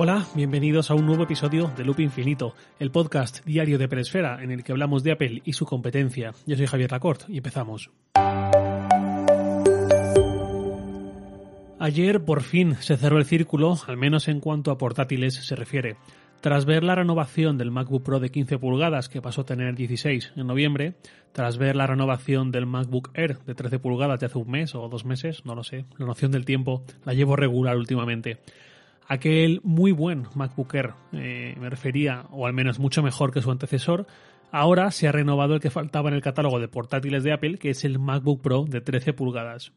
Hola, bienvenidos a un nuevo episodio de Loop Infinito, el podcast diario de Peresfera en el que hablamos de Apple y su competencia. Yo soy Javier Lacorte y empezamos. Ayer por fin se cerró el círculo, al menos en cuanto a portátiles se refiere. Tras ver la renovación del MacBook Pro de 15 pulgadas, que pasó a tener 16 en noviembre, tras ver la renovación del MacBook Air de 13 pulgadas de hace un mes o dos meses, no lo sé, la noción del tiempo la llevo regular últimamente. Aquel muy buen MacBook Air, eh, me refería, o al menos mucho mejor que su antecesor, ahora se ha renovado el que faltaba en el catálogo de portátiles de Apple, que es el MacBook Pro de 13 pulgadas.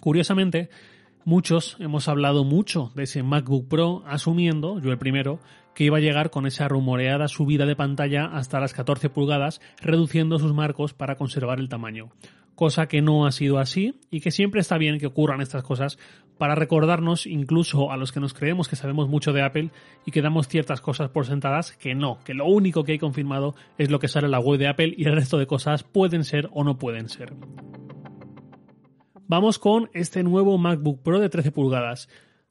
Curiosamente, Muchos hemos hablado mucho de ese MacBook Pro, asumiendo, yo el primero, que iba a llegar con esa rumoreada subida de pantalla hasta las 14 pulgadas, reduciendo sus marcos para conservar el tamaño. Cosa que no ha sido así y que siempre está bien que ocurran estas cosas para recordarnos incluso a los que nos creemos que sabemos mucho de Apple y que damos ciertas cosas por sentadas que no, que lo único que hay confirmado es lo que sale en la web de Apple y el resto de cosas pueden ser o no pueden ser. Vamos con este nuevo MacBook Pro de 13 pulgadas.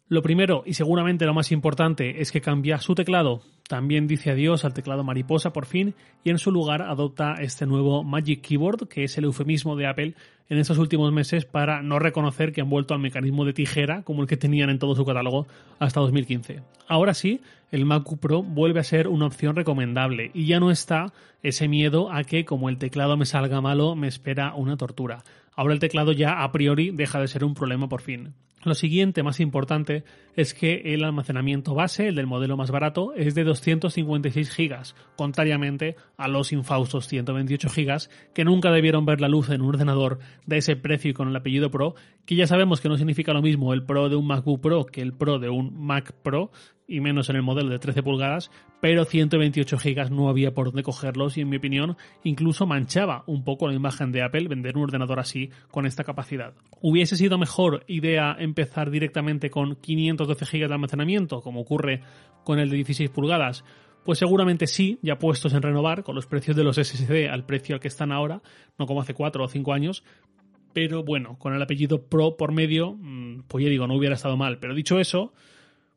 Lo primero y seguramente lo más importante es que cambia su teclado. También dice adiós al teclado mariposa por fin y en su lugar adopta este nuevo Magic Keyboard, que es el eufemismo de Apple en estos últimos meses para no reconocer que han vuelto al mecanismo de tijera como el que tenían en todo su catálogo hasta 2015. Ahora sí, el MacBook Pro vuelve a ser una opción recomendable y ya no está ese miedo a que como el teclado me salga malo me espera una tortura. Ahora el teclado ya a priori deja de ser un problema por fin. Lo siguiente, más importante, es que el almacenamiento base, el del modelo más barato, es de 256 GB, contrariamente a los infaustos 128 GB, que nunca debieron ver la luz en un ordenador de ese precio y con el apellido Pro, que ya sabemos que no significa lo mismo el Pro de un MacBook Pro que el Pro de un Mac Pro, y menos en el modelo de 13 pulgadas, pero 128 GB no había por dónde cogerlos y en mi opinión incluso manchaba un poco la imagen de Apple vender un ordenador así con esta capacidad. ¿Hubiese sido mejor idea empezar directamente con 512 GB de almacenamiento, como ocurre con el de 16 pulgadas? Pues seguramente sí, ya puestos en renovar, con los precios de los SSD al precio al que están ahora, no como hace 4 o 5 años, pero bueno, con el apellido Pro por medio, mm, pues ya digo, no hubiera estado mal. Pero dicho eso,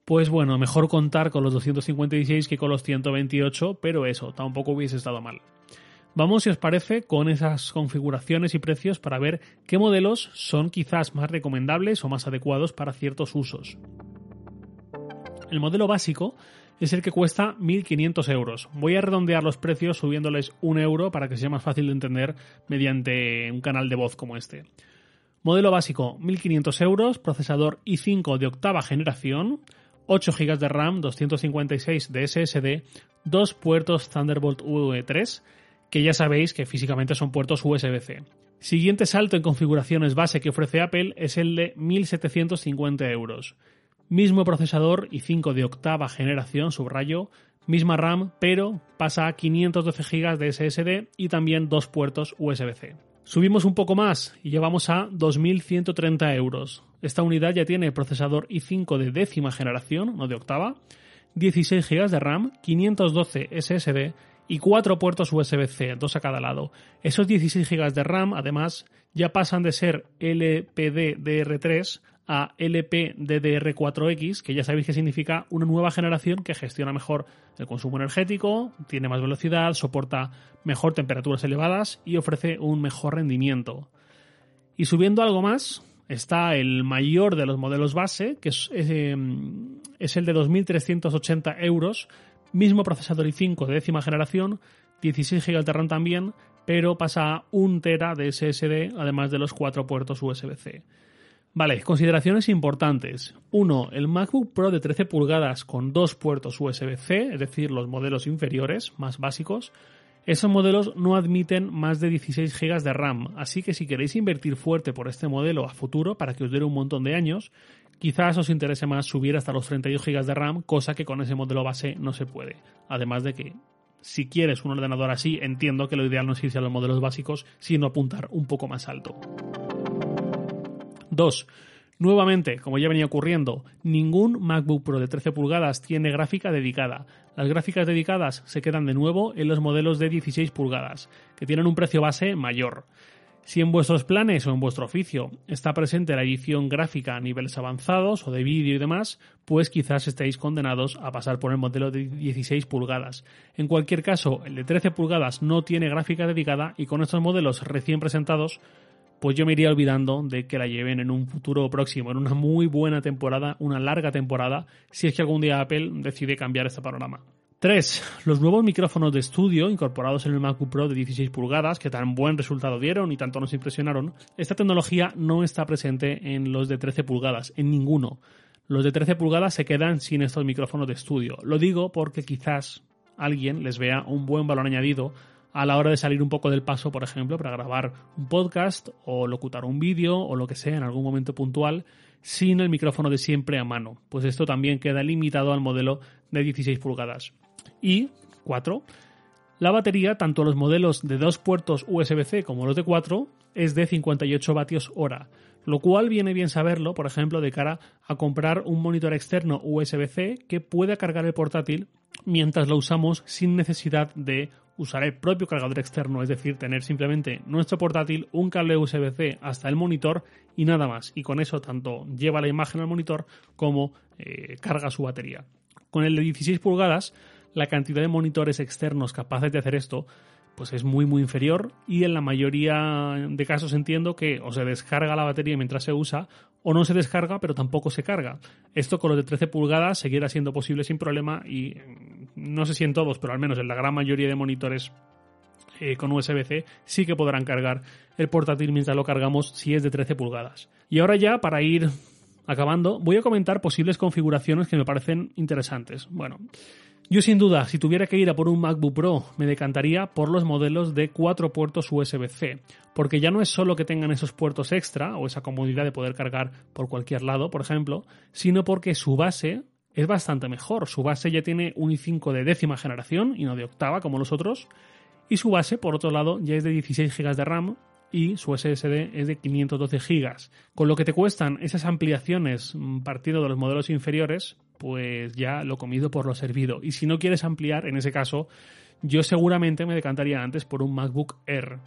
pues bueno, mejor contar con los 256 que con los 128, pero eso, tampoco hubiese estado mal. Vamos, si os parece, con esas configuraciones y precios para ver qué modelos son quizás más recomendables o más adecuados para ciertos usos. El modelo básico es el que cuesta 1.500 euros. Voy a redondear los precios subiéndoles un euro para que sea más fácil de entender mediante un canal de voz como este. Modelo básico 1.500 euros, procesador i5 de octava generación, 8 GB de RAM, 256 de SSD, dos puertos Thunderbolt V3, que ya sabéis que físicamente son puertos USB-C. Siguiente salto en configuraciones base que ofrece Apple es el de 1.750 euros. Mismo procesador y 5 de octava generación, subrayo, misma RAM, pero pasa a 512 GB de SSD y también dos puertos USB-C. Subimos un poco más y llevamos a 2.130 euros. Esta unidad ya tiene procesador i5 de décima generación, no de octava, 16 GB de RAM, 512 SSD y 4 puertos USB-C, dos a cada lado. Esos 16 GB de RAM, además, ya pasan de ser LPDDR3 a LPDDR4X, que ya sabéis que significa una nueva generación que gestiona mejor el consumo energético, tiene más velocidad, soporta mejor temperaturas elevadas y ofrece un mejor rendimiento. Y subiendo algo más, está el mayor de los modelos base, que es, em, el de 2.380 euros, mismo procesador i5 de décima generación, 16 GB de RAM también, pero pasa a 1 tera de SSD, además de los cuatro puertos USB-C. Vale, consideraciones importantes. Uno, El MacBook Pro de 13 pulgadas con dos puertos USB-C, es decir, los modelos inferiores, más básicos, esos modelos no admiten más de 16 GB de RAM, así que si queréis invertir fuerte por este modelo a futuro para que os dure un montón de años, quizás os interese más subir hasta los 32 GB de RAM, cosa que con ese modelo base no se puede. Además de que si quieres un ordenador así, entiendo que lo ideal no es irse a los modelos básicos, sino apuntar un poco más alto. 2. Nuevamente, como ya venía ocurriendo, ningún MacBook Pro de 13 pulgadas tiene gráfica dedicada. Las gráficas dedicadas se quedan de nuevo en los modelos de 16 pulgadas, que tienen un precio base mayor. Si en vuestros planes o en vuestro oficio está presente la edición gráfica a niveles avanzados o de vídeo y demás, pues quizás estéis condenados a pasar por el modelo de 16 pulgadas. En cualquier caso, el de 13 pulgadas no tiene gráfica dedicada y con estos modelos recién presentados, pues yo me iría olvidando de que la lleven en un futuro próximo, en una muy buena temporada, una larga temporada, si es que algún día Apple decide cambiar este panorama. 3. Los nuevos micrófonos de estudio incorporados en el MacBook Pro de 16 pulgadas, que tan buen resultado dieron y tanto nos impresionaron, esta tecnología no está presente en los de 13 pulgadas, en ninguno. Los de 13 pulgadas se quedan sin estos micrófonos de estudio. Lo digo porque quizás alguien les vea un buen valor añadido a la hora de salir un poco del paso, por ejemplo, para grabar un podcast o locutar un vídeo o lo que sea en algún momento puntual sin el micrófono de siempre a mano. Pues esto también queda limitado al modelo de 16 pulgadas. Y 4. La batería, tanto los modelos de dos puertos USB-C como los de 4, es de 58 vatios hora, lo cual viene bien saberlo, por ejemplo, de cara a comprar un monitor externo USB-C que pueda cargar el portátil mientras lo usamos sin necesidad de usar el propio cargador externo, es decir, tener simplemente nuestro portátil, un cable USB-C hasta el monitor y nada más. Y con eso tanto lleva la imagen al monitor como eh, carga su batería. Con el de 16 pulgadas la cantidad de monitores externos capaces de hacer esto pues es muy muy inferior y en la mayoría de casos entiendo que o se descarga la batería mientras se usa o no se descarga pero tampoco se carga. Esto con los de 13 pulgadas seguirá siendo posible sin problema y no sé si en todos, pero al menos en la gran mayoría de monitores eh, con USB-C sí que podrán cargar el portátil mientras lo cargamos si es de 13 pulgadas. Y ahora ya para ir acabando voy a comentar posibles configuraciones que me parecen interesantes. Bueno, yo sin duda, si tuviera que ir a por un MacBook Pro, me decantaría por los modelos de cuatro puertos USB-C, porque ya no es solo que tengan esos puertos extra o esa comodidad de poder cargar por cualquier lado, por ejemplo, sino porque su base es bastante mejor. Su base ya tiene un i5 de décima generación y no de octava como los otros, y su base, por otro lado, ya es de 16 GB de RAM y su SSD es de 512 GB. Con lo que te cuestan esas ampliaciones mm, partiendo de los modelos inferiores, pues ya lo comido por lo servido. Y si no quieres ampliar, en ese caso, yo seguramente me decantaría antes por un MacBook Air.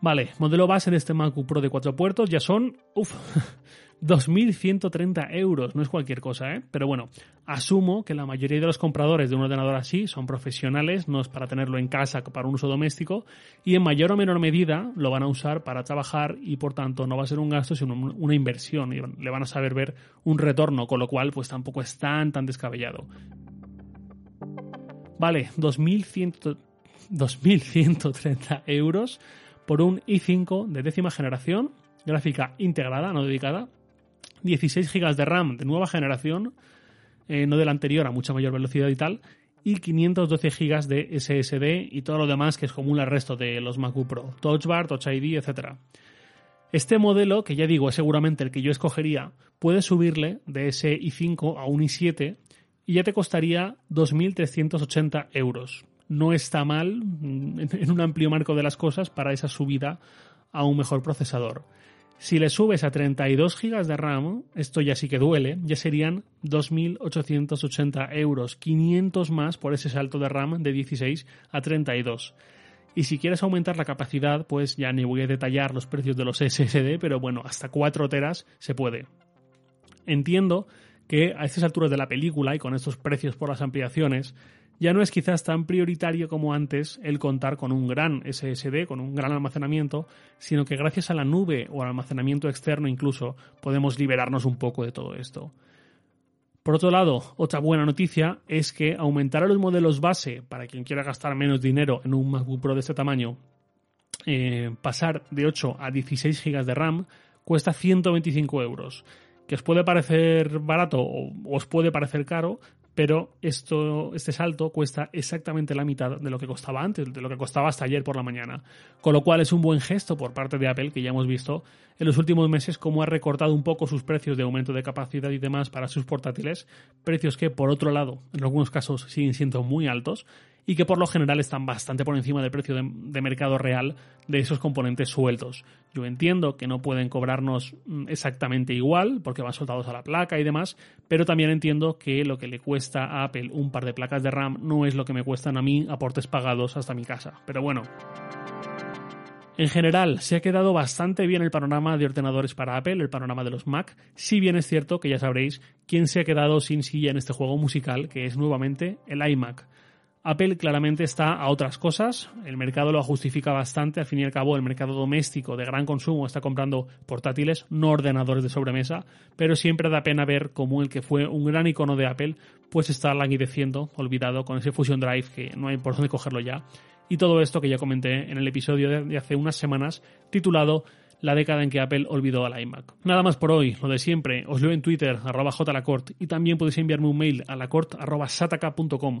Vale, modelo base de este MacBook Pro de 4 puertos ya son, uff, 2.130 euros, no es cualquier cosa, ¿eh? Pero bueno, asumo que la mayoría de los compradores de un ordenador así son profesionales, no es para tenerlo en casa para un uso doméstico, y en mayor o menor medida lo van a usar para trabajar y por tanto no va a ser un gasto, sino una inversión, y le van a saber ver un retorno, con lo cual pues tampoco es tan, tan descabellado. Vale, 2.130 euros por un i5 de décima generación, gráfica integrada, no dedicada, 16 GB de RAM de nueva generación, eh, no de la anterior a mucha mayor velocidad y tal, y 512 GB de SSD y todo lo demás que es común al resto de los MacBook Pro, Touch Bar, Touch ID, etc. Este modelo, que ya digo es seguramente el que yo escogería, puedes subirle de ese i5 a un i7 y ya te costaría 2.380 euros. No está mal mm, en un amplio marco de las cosas para esa subida a un mejor procesador. Si le subes a 32 GB de RAM, esto ya sí que duele, ya serían 2.880 euros, 500 más por ese salto de RAM de 16 a 32. Y si quieres aumentar la capacidad, pues ya ni voy a detallar los precios de los SSD, pero bueno, hasta 4 teras se puede. Entiendo que a estas alturas de la película y con estos precios por las ampliaciones, ya no es quizás tan prioritario como antes el contar con un gran SSD, con un gran almacenamiento, sino que gracias a la nube o al almacenamiento externo incluso podemos liberarnos un poco de todo esto. Por otro lado, otra buena noticia es que aumentar a los modelos base para quien quiera gastar menos dinero en un MacBook Pro de este tamaño, eh, pasar de 8 a 16 GB de RAM cuesta 125 euros que os puede parecer barato o os puede parecer caro, pero esto, este salto cuesta exactamente la mitad de lo que costaba antes, de lo que costaba hasta ayer por la mañana. Con lo cual es un buen gesto por parte de Apple, que ya hemos visto en los últimos meses cómo ha recortado un poco sus precios de aumento de capacidad y demás para sus portátiles, precios que por otro lado en algunos casos siguen siendo muy altos y que por lo general están bastante por encima del precio de, mercado real de esos componentes sueltos. Yo entiendo que no pueden cobrarnos mm, exactamente igual porque van soltados a la placa y demás, pero también entiendo que lo que le cuesta a Apple un par de placas de RAM no es lo que me cuestan a mí aportes pagados hasta mi casa. Pero bueno. En general, se ha quedado bastante bien el panorama de ordenadores para Apple, el panorama de los Mac, si bien es cierto que ya sabréis quién se ha quedado sin silla en este juego musical, que es nuevamente el iMac. Apple claramente está a otras cosas, el mercado lo justifica bastante, al fin y al cabo el mercado doméstico de gran consumo está comprando portátiles, no ordenadores de sobremesa, pero siempre da pena ver cómo el que fue un gran icono de Apple pues está languideciendo, olvidado con ese Fusion Drive que no hay por dónde cogerlo ya, y todo esto que ya comenté en el episodio de hace unas semanas titulado la década en que Apple olvidó al iMac. Nada más por hoy, lo de siempre, os leo en Twitter, arroba jlacort, y también podéis enviarme un mail a lacort arroba sataka.com.